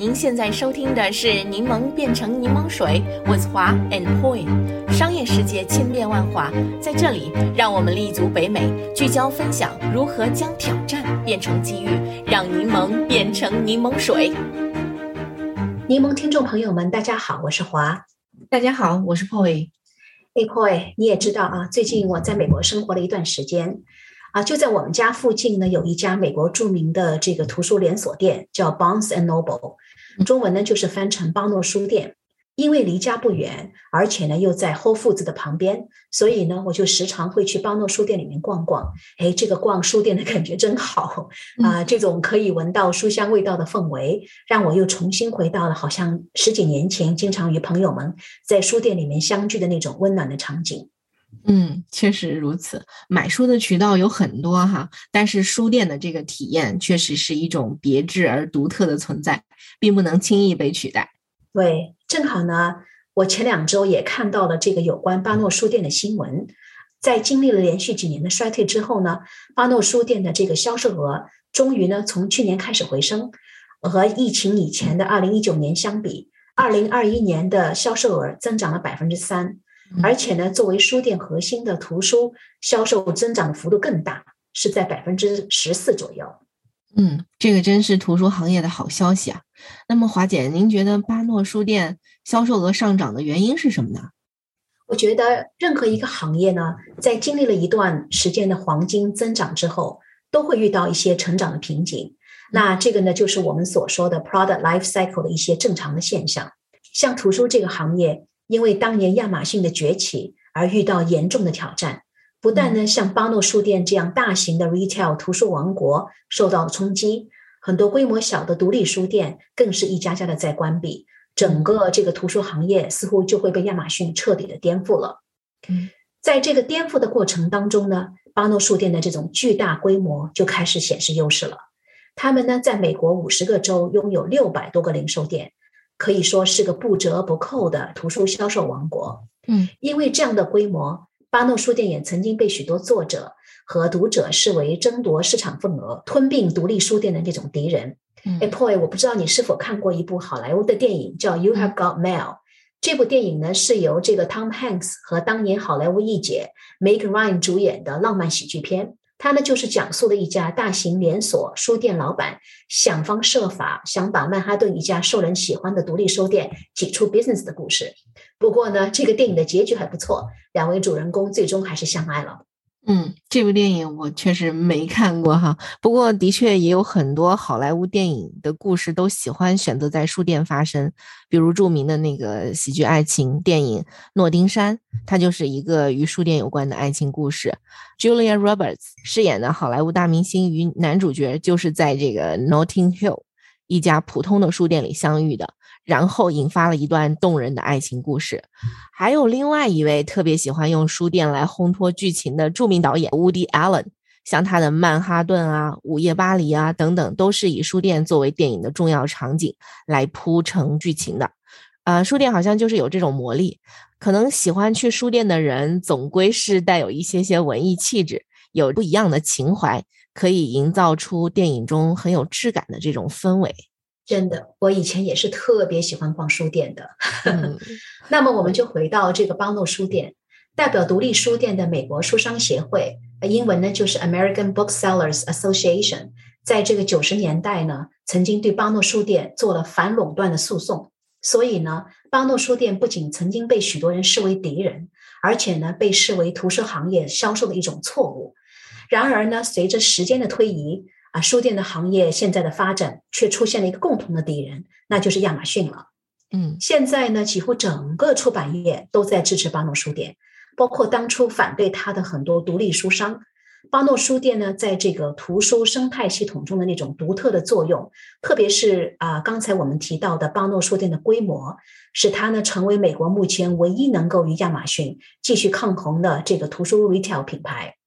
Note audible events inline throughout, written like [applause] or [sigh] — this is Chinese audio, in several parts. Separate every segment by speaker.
Speaker 1: 您现在收听的是《柠檬变成柠檬水》，with 华 and Poi。商业世界千变万化，在这里，让我们立足北美，聚焦分享如何将挑战变成机遇，让柠檬变成柠檬水。
Speaker 2: 柠檬听众朋友们，大家好，我是华。
Speaker 1: 大家好，我是 Poi。
Speaker 2: 哎，Poi，你也知道啊，最近我在美国生活了一段时间。啊，就在我们家附近呢，有一家美国著名的这个图书连锁店，叫 Barnes and Noble，中文呢就是翻成邦诺书店。因为离家不远，而且呢又在 Whole Foods 的旁边，所以呢我就时常会去邦诺书店里面逛逛。哎，这个逛书店的感觉真好啊！这种可以闻到书香味道的氛围，让我又重新回到了好像十几年前经常与朋友们在书店里面相聚的那种温暖的场景。
Speaker 3: 嗯，确实如此。买书的渠道有很多哈，但是书店的这个体验确实是一种别致而独特的存在，并不能轻易被取代。
Speaker 2: 对，正好呢，我前两周也看到了这个有关巴诺书店的新闻。在经历了连续几年的衰退之后呢，巴诺书店的这个销售额终于呢从去年开始回升，和疫情以前的二零一九年相比，二零二一年的销售额增长了百分之三。而且呢，作为书店核心的图书销售增长的幅度更大，是在百分之十四左右。
Speaker 3: 嗯，这个真是图书行业的好消息啊。那么华姐，您觉得巴诺书店销售额上涨的原因是什么呢？
Speaker 2: 我觉得任何一个行业呢，在经历了一段时间的黄金增长之后，都会遇到一些成长的瓶颈。那这个呢，就是我们所说的 product life cycle 的一些正常的现象。像图书这个行业。因为当年亚马逊的崛起而遇到严重的挑战，不但呢像巴诺书店这样大型的 retail 图书王国受到了冲击，很多规模小的独立书店更是一家家的在关闭，整个这个图书行业似乎就会被亚马逊彻底的颠覆了。在这个颠覆的过程当中呢，巴诺书店的这种巨大规模就开始显示优势了。他们呢在美国五十个州拥有六百多个零售店。可以说是个不折不扣的图书销售王国。
Speaker 3: 嗯，
Speaker 2: 因为这样的规模，巴诺书店也曾经被许多作者和读者视为争夺市场份额、吞并独立书店的那种敌人。哎，Poy，我不知道你是否看过一部好莱坞的电影，叫《You Have Got Mail》。这部电影呢是由这个 Tom Hanks 和当年好莱坞一姐 Meg Ryan 主演的浪漫喜剧片。他呢，就是讲述了一家大型连锁书店老板想方设法想把曼哈顿一家受人喜欢的独立书店挤出 business 的故事。不过呢，这个电影的结局还不错，两位主人公最终还是相爱了。
Speaker 3: 嗯，这部电影我确实没看过哈，不过的确也有很多好莱坞电影的故事都喜欢选择在书店发生，比如著名的那个喜剧爱情电影《诺丁山》，它就是一个与书店有关的爱情故事。Julia Roberts 饰演的好莱坞大明星与男主角就是在这个 Notting Hill 一家普通的书店里相遇的。然后引发了一段动人的爱情故事。还有另外一位特别喜欢用书店来烘托剧情的著名导演 Woody Allen，像他的《曼哈顿》啊、《午夜巴黎》啊等等，都是以书店作为电影的重要场景来铺成剧情的。啊，书店好像就是有这种魔力，可能喜欢去书店的人总归是带有一些些文艺气质，有不一样的情怀，可以营造出电影中很有质感的这种氛围。
Speaker 2: 真的，我以前也是特别喜欢逛书店的。[laughs] 那么，我们就回到这个邦诺书店，代表独立书店的美国书商协会，英文呢就是 American Booksellers Association，在这个九十年代呢，曾经对邦诺书店做了反垄断的诉讼。所以呢，邦诺书店不仅曾经被许多人视为敌人，而且呢，被视为图书行业销售的一种错误。然而呢，随着时间的推移，啊，书店的行业现在的发展却出现了一个共同的敌人，那就是亚马逊了。
Speaker 3: 嗯，
Speaker 2: 现在呢，几乎整个出版业都在支持巴诺书店，包括当初反对它的很多独立书商。巴诺书店呢，在这个图书生态系统中的那种独特的作用，特别是啊，刚才我们提到的巴诺书店的规模，使它呢成为美国目前唯一能够与亚马逊继续抗衡的这个图书 retail 品牌。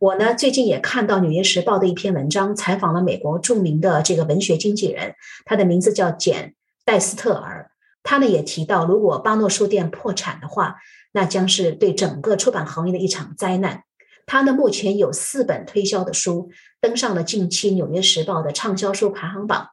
Speaker 2: 我呢最近也看到《纽约时报》的一篇文章，采访了美国著名的这个文学经纪人，他的名字叫简戴斯特尔。他呢也提到，如果巴诺书店破产的话，那将是对整个出版行业的一场灾难。他呢目前有四本推销的书登上了近期《纽约时报》的畅销书排行榜，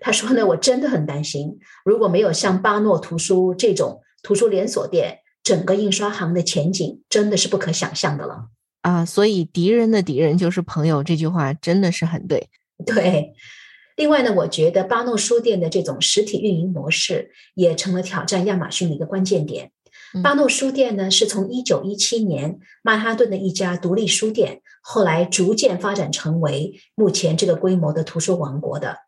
Speaker 2: 他说呢，我真的很担心，如果没有像巴诺图书这种图书连锁店，整个印刷行的前景真的是不可想象的了。
Speaker 3: 啊，所以敌人的敌人就是朋友，这句话真的是很对。[laughs]
Speaker 2: 对，另外呢，我觉得巴诺书店的这种实体运营模式也成了挑战亚马逊的一个关键点。巴诺书店呢，是从一九一七年曼哈顿的一家独立书店，后来逐渐发展成为目前这个规模的图书王国的。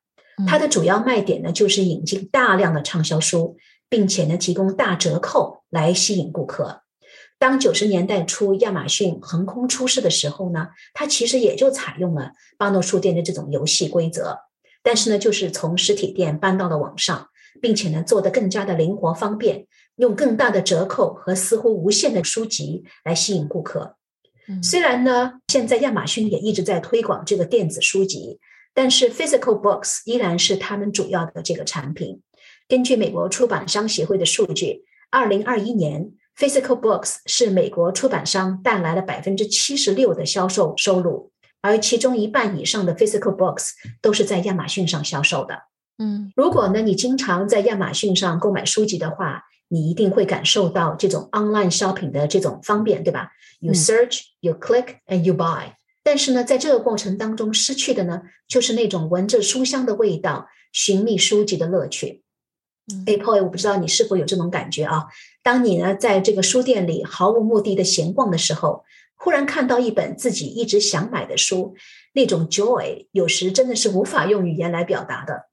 Speaker 2: 它的主要卖点呢，就是引进大量的畅销书，并且呢，提供大折扣来吸引顾客。当九十年代初亚马逊横空出世的时候呢，它其实也就采用了巴诺书店的这种游戏规则，但是呢，就是从实体店搬到了网上，并且呢，做得更加的灵活方便。用更大的折扣和似乎无限的书籍来吸引顾客。虽然呢，现在亚马逊也一直在推广这个电子书籍，但是 physical books 依然是他们主要的这个产品。根据美国出版商协会的数据，二零二一年 physical books 是美国出版商带来了百分之七十六的销售收入，而其中一半以上的 physical books 都是在亚马逊上销售的。
Speaker 3: 嗯，
Speaker 2: 如果呢，你经常在亚马逊上购买书籍的话，你一定会感受到这种 online shopping 的这种方便，对吧？You search, you click, and you buy。但是呢，在这个过程当中失去的呢，就是那种闻着书香的味道、寻觅书籍的乐趣。Apple，我不知道你是否有这种感觉啊？当你呢在这个书店里毫无目的的闲逛的时候，忽然看到一本自己一直想买的书，那种 joy 有时真的是无法用语言来表达的。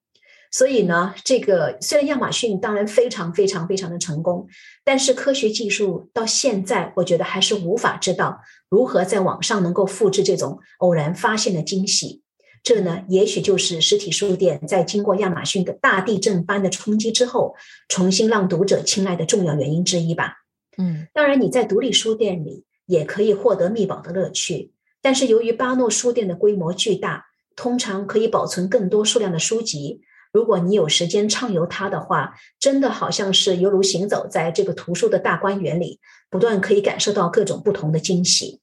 Speaker 2: 所以呢，这个虽然亚马逊当然非常非常非常的成功，但是科学技术到现在，我觉得还是无法知道如何在网上能够复制这种偶然发现的惊喜。这呢，也许就是实体书店在经过亚马逊的大地震般的冲击之后，重新让读者青睐的重要原因之一吧。
Speaker 3: 嗯，
Speaker 2: 当然你在独立书店里也可以获得密宝的乐趣，但是由于巴诺书店的规模巨大，通常可以保存更多数量的书籍。如果你有时间畅游它的话，真的好像是犹如行走在这个图书的大观园里，不断可以感受到各种不同的惊喜。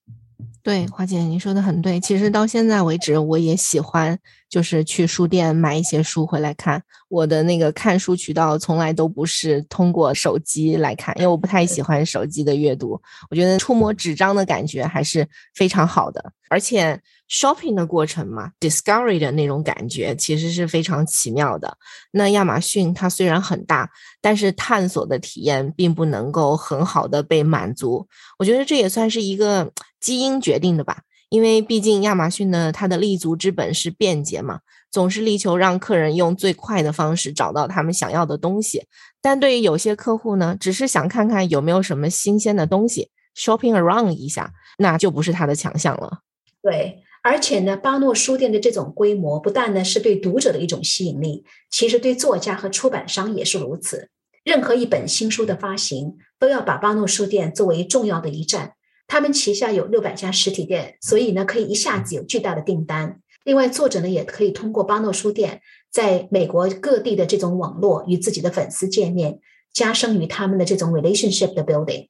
Speaker 3: 对，华姐，您说的很对。其实到现在为止，我也喜欢就是去书店买一些书回来看。我的那个看书渠道从来都不是通过手机来看，因为我不太喜欢手机的阅读。我觉得触摸纸张的感觉还是非常好的，而且 shopping 的过程嘛，discovery 的那种感觉其实是非常奇妙的。那亚马逊它虽然很大，但是探索的体验并不能够很好的被满足。我觉得这也算是一个基因决定的吧，因为毕竟亚马逊呢，它的立足之本是便捷嘛。总是力求让客人用最快的方式找到他们想要的东西，但对于有些客户呢，只是想看看有没有什么新鲜的东西，shopping around 一下，那就不是他的强项了。
Speaker 2: 对，而且呢，巴诺书店的这种规模，不但呢是对读者的一种吸引力，其实对作家和出版商也是如此。任何一本新书的发行，都要把巴诺书店作为重要的一站。他们旗下有六百家实体店，所以呢，可以一下子有巨大的订单。另外，作者呢也可以通过巴诺书店在美国各地的这种网络与自己的粉丝见面，加深与他们的这种 relationship 的 building，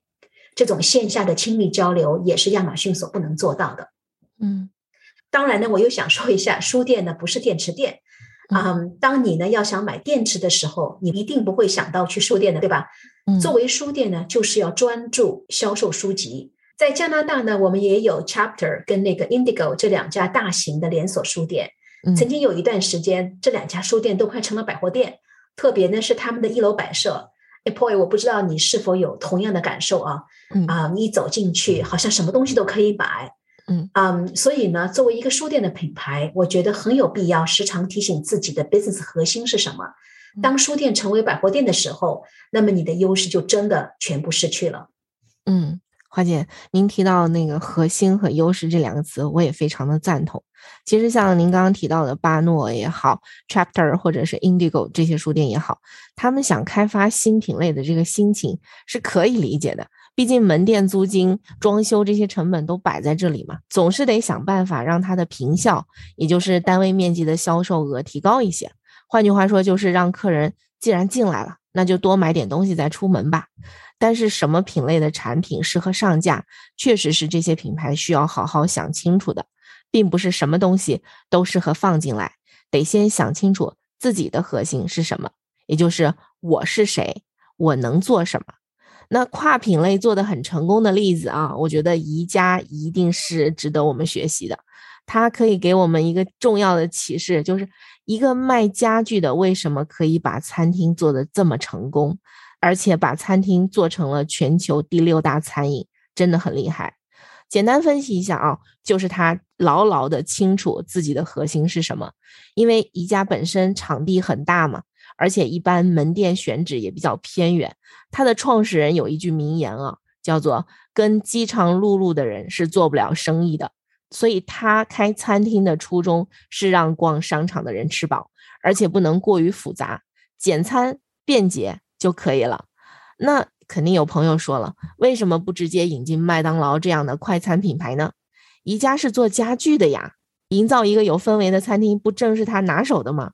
Speaker 2: 这种线下的亲密交流也是亚马逊所不能做到的。
Speaker 3: 嗯，
Speaker 2: 当然呢，我又想说一下，书店呢不是电池店。嗯，当你呢要想买电池的时候，你一定不会想到去书店的，对吧？作为书店呢，就是要专注销售书籍。在加拿大呢，我们也有 Chapter 跟那个 Indigo 这两家大型的连锁书店。曾经有一段时间，这两家书店都快成了百货店。特别呢是他们的一楼摆设 a p o y 我不知道你是否有同样的感受啊？啊，你一走进去，好像什么东西都可以买。
Speaker 3: 嗯
Speaker 2: 嗯，所以呢，作为一个书店的品牌，我觉得很有必要时常提醒自己的 business 核心是什么。当书店成为百货店的时候，那么你的优势就真的全部失去了。
Speaker 3: 嗯。花姐，您提到那个核心和优势这两个词，我也非常的赞同。其实像您刚刚提到的巴诺也好，Chapter 或者是 Indigo 这些书店也好，他们想开发新品类的这个心情是可以理解的。毕竟门店租金、装修这些成本都摆在这里嘛，总是得想办法让它的平效，也就是单位面积的销售额提高一些。换句话说，就是让客人既然进来了，那就多买点东西再出门吧。但是什么品类的产品适合上架，确实是这些品牌需要好好想清楚的，并不是什么东西都适合放进来，得先想清楚自己的核心是什么，也就是我是谁，我能做什么。那跨品类做的很成功的例子啊，我觉得宜家一定是值得我们学习的。它可以给我们一个重要的启示，就是一个卖家具的为什么可以把餐厅做得这么成功，而且把餐厅做成了全球第六大餐饮，真的很厉害。简单分析一下啊，就是他牢牢的清楚自己的核心是什么。因为宜家本身场地很大嘛，而且一般门店选址也比较偏远。他的创始人有一句名言啊，叫做“跟饥肠辘辘的人是做不了生意的”。所以他开餐厅的初衷是让逛商场的人吃饱，而且不能过于复杂，简餐便捷就可以了。那。肯定有朋友说了，为什么不直接引进麦当劳这样的快餐品牌呢？宜家是做家具的呀，营造一个有氛围的餐厅，不正是他拿手的吗？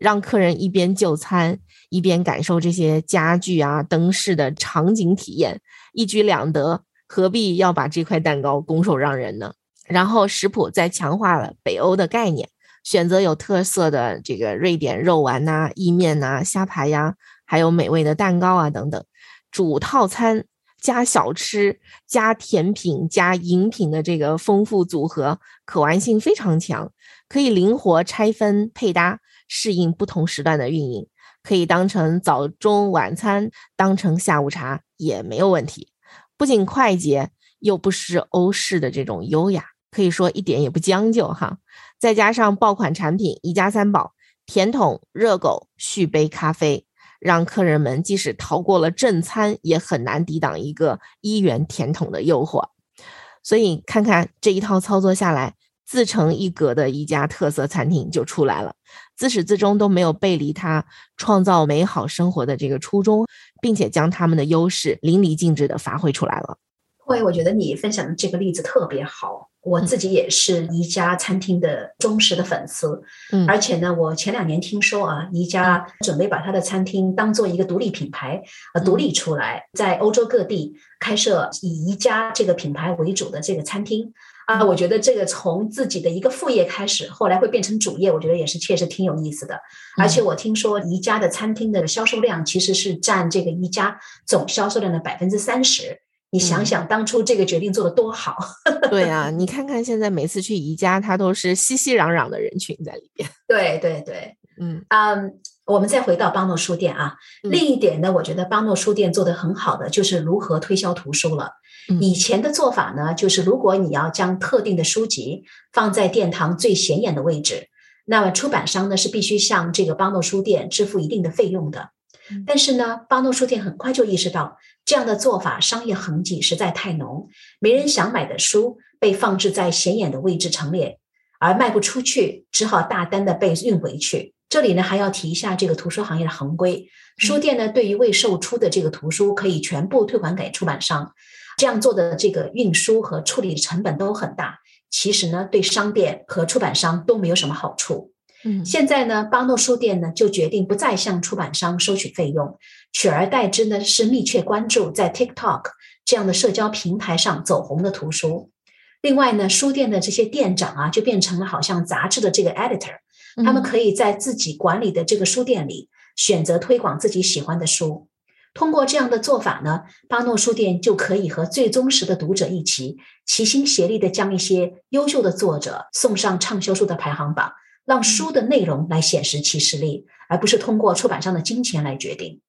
Speaker 3: 让客人一边就餐，一边感受这些家具啊、灯饰的场景体验，一举两得，何必要把这块蛋糕拱手让人呢？然后食谱再强化了北欧的概念，选择有特色的这个瑞典肉丸呐、意面呐、虾排呀，还有美味的蛋糕啊等等。主套餐加小吃加甜品加饮品的这个丰富组合，可玩性非常强，可以灵活拆分配搭，适应不同时段的运营，可以当成早中晚餐，当成下午茶也没有问题。不仅快捷，又不失欧式的这种优雅，可以说一点也不将就哈。再加上爆款产品一家三宝，甜筒、热狗、续杯咖啡。让客人们即使逃过了正餐，也很难抵挡一个一元甜筒的诱惑。所以，看看这一套操作下来，自成一格的一家特色餐厅就出来了，自始至终都没有背离他创造美好生活的这个初衷，并且将他们的优势淋漓尽致的发挥出来了。
Speaker 2: 各位，我觉得你分享的这个例子特别好。我自己也是宜家餐厅的忠实的粉丝，嗯，而且呢，我前两年听说啊，宜家准备把他的餐厅当做一个独立品牌，呃，独立出来，在欧洲各地开设以宜家这个品牌为主的这个餐厅啊。我觉得这个从自己的一个副业开始，后来会变成主业，我觉得也是确实挺有意思的。而且我听说宜家的餐厅的销售量其实是占这个宜家总销售量的百分之三十。你想想当初这个决定做的多好，[laughs]
Speaker 3: 对啊，你看看现在每次去宜家，它都是熙熙攘攘的人群在里边。
Speaker 2: 对 [laughs] 对对，嗯嗯，我们再回到邦诺书店啊，另一点呢，我觉得邦诺书店做的很好的就是如何推销图书了。以前的做法呢，就是如果你要将特定的书籍放在殿堂最显眼的位置，那么出版商呢是必须向这个邦诺书店支付一定的费用的。但是呢，邦诺书店很快就意识到。这样的做法商业痕迹实在太浓，没人想买的书被放置在显眼的位置陈列，而卖不出去，只好大单的被运回去。这里呢还要提一下这个图书行业的行规，书店呢对于未售出的这个图书可以全部退还给出版商，这样做的这个运输和处理的成本都很大，其实呢对商店和出版商都没有什么好处。嗯，现在呢，巴诺书店呢就决定不再向出版商收取费用，取而代之呢是密切关注在 TikTok 这样的社交平台上走红的图书。另外呢，书店的这些店长啊，就变成了好像杂志的这个 editor，他们可以在自己管理的这个书店里选择推广自己喜欢的书。通过这样的做法呢，巴诺书店就可以和最忠实的读者一起齐心协力的将一些优秀的作者送上畅销书的排行榜。让书的内容来显示其实力，而不是通过出版商的金钱来决定。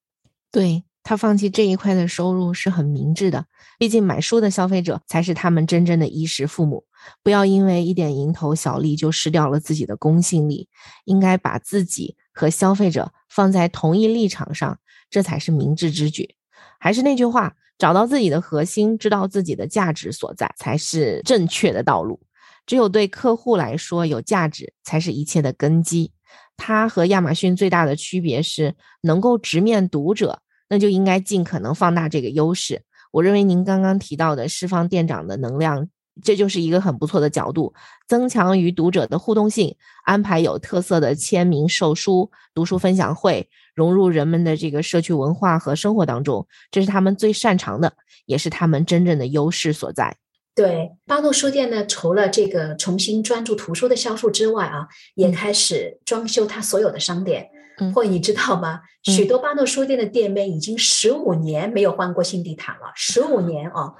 Speaker 3: 对他放弃这一块的收入是很明智的，毕竟买书的消费者才是他们真正的衣食父母。不要因为一点蝇头小利就失掉了自己的公信力，应该把自己和消费者放在同一立场上，这才是明智之举。还是那句话，找到自己的核心，知道自己的价值所在，才是正确的道路。只有对客户来说有价值，才是一切的根基。它和亚马逊最大的区别是能够直面读者，那就应该尽可能放大这个优势。我认为您刚刚提到的释放店长的能量，这就是一个很不错的角度，增强与读者的互动性，安排有特色的签名售书、读书分享会，融入人们的这个社区文化和生活当中，这是他们最擅长的，也是他们真正的优势所在。
Speaker 2: 对，巴诺书店呢，除了这个重新专注图书的销售之外啊，也开始装修它所有的商店。或你知道吗？许多巴诺书店的店面已经十五年没有换过新地毯了，十五年哦。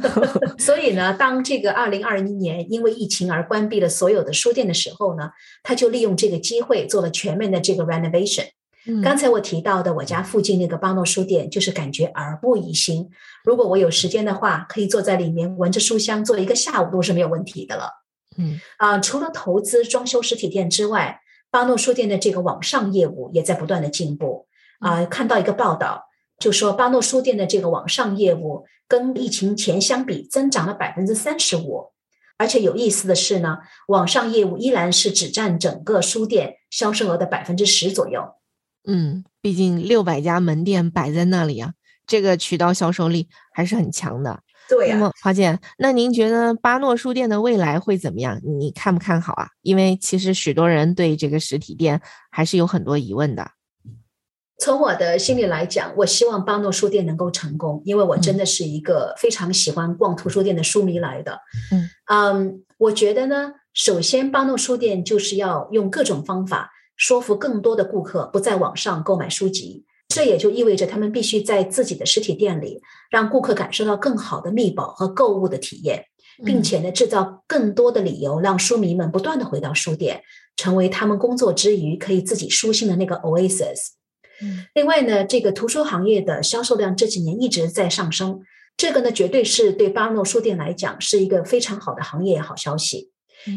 Speaker 2: [laughs] 所以呢，当这个二零二一年因为疫情而关闭了所有的书店的时候呢，他就利用这个机会做了全面的这个 renovation。刚才我提到的我家附近那个巴诺书店，就是感觉耳目一新。如果我有时间的话，可以坐在里面闻着书香，坐一个下午都是没有问题的了。
Speaker 3: 嗯
Speaker 2: 啊，除了投资装修实体店之外，巴诺书店的这个网上业务也在不断的进步啊！看到一个报道，就说巴诺书店的这个网上业务跟疫情前相比增长了百分之三十五，而且有意思的是呢，网上业务依然是只占整个书店销售额的百分之十左右。
Speaker 3: 嗯，毕竟六百家门店摆在那里啊，这个渠道销售力还是很强的。
Speaker 2: 对
Speaker 3: 呀，华姐，那您觉得巴诺书店的未来会怎么样？你看不看好啊？因为其实许多人对这个实体店还是有很多疑问的。
Speaker 2: 从我的心里来讲，我希望巴诺书店能够成功，因为我真的是一个非常喜欢逛图书店的书迷来的。
Speaker 3: 嗯
Speaker 2: 嗯，我觉得呢，首先巴诺书店就是要用各种方法说服更多的顾客不在网上购买书籍。这也就意味着他们必须在自己的实体店里，让顾客感受到更好的密保和购物的体验，并且呢，制造更多的理由，让书迷们不断的回到书店，成为他们工作之余可以自己舒心的那个 oasis。另外呢，这个图书行业的销售量这几年一直在上升，这个呢，绝对是对巴诺书店来讲是一个非常好的行业好消息。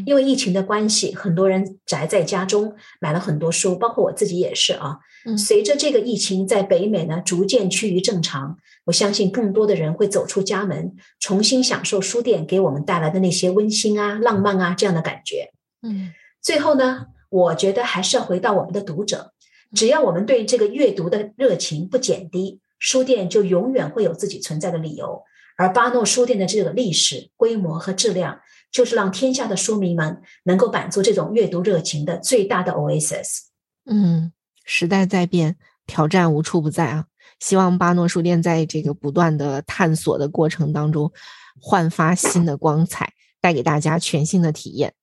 Speaker 2: 因为疫情的关系，很多人宅在家中，买了很多书，包括我自己也是啊。随着这个疫情在北美呢逐渐趋于正常，我相信更多的人会走出家门，重新享受书店给我们带来的那些温馨啊、浪漫啊这样的感觉。
Speaker 3: 嗯，
Speaker 2: 最后呢，我觉得还是要回到我们的读者，只要我们对这个阅读的热情不减低，书店就永远会有自己存在的理由。而巴诺书店的这个历史、规模和质量。就是让天下的书迷们能够满足这种阅读热情的最大的 oasis。
Speaker 3: 嗯，时代在变，挑战无处不在啊！希望巴诺书店在这个不断的探索的过程当中，焕发新的光彩，带给大家全新的体验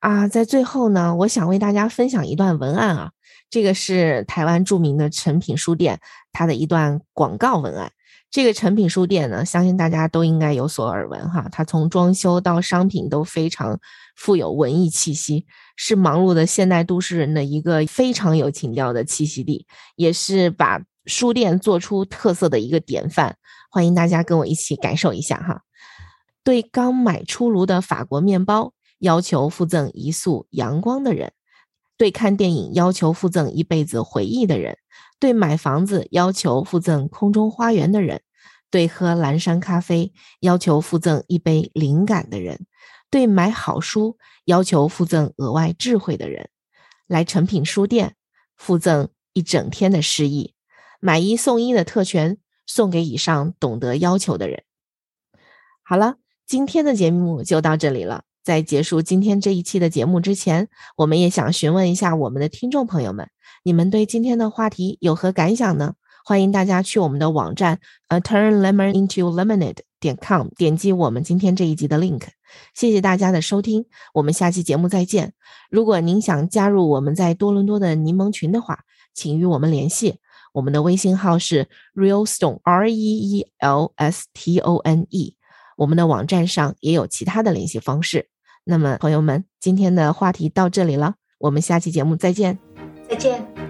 Speaker 3: 啊！在最后呢，我想为大家分享一段文案啊，这个是台湾著名的诚品书店它的一段广告文案。这个诚品书店呢，相信大家都应该有所耳闻哈。它从装修到商品都非常富有文艺气息，是忙碌的现代都市人的一个非常有情调的栖息地，也是把书店做出特色的一个典范。欢迎大家跟我一起感受一下哈。对刚买出炉的法国面包要求附赠一束阳光的人，对看电影要求附赠一辈子回忆的人。对买房子要求附赠空中花园的人，对喝蓝山咖啡要求附赠一杯灵感的人，对买好书要求附赠额外智慧的人，来诚品书店附赠一整天的诗意，买一送一的特权送给以上懂得要求的人。好了，今天的节目就到这里了。在结束今天这一期的节目之前，我们也想询问一下我们的听众朋友们。你们对今天的话题有何感想呢？欢迎大家去我们的网站呃 turn lemon into lemonade 点 com 点击我们今天这一集的 link。谢谢大家的收听，我们下期节目再见。如果您想加入我们在多伦多的柠檬群的话，请与我们联系，我们的微信号是 real stone r e e l s t o n e。我们的网站上也有其他的联系方式。那么朋友们，今天的话题到这里了，我们下期节目再见。
Speaker 2: 再见，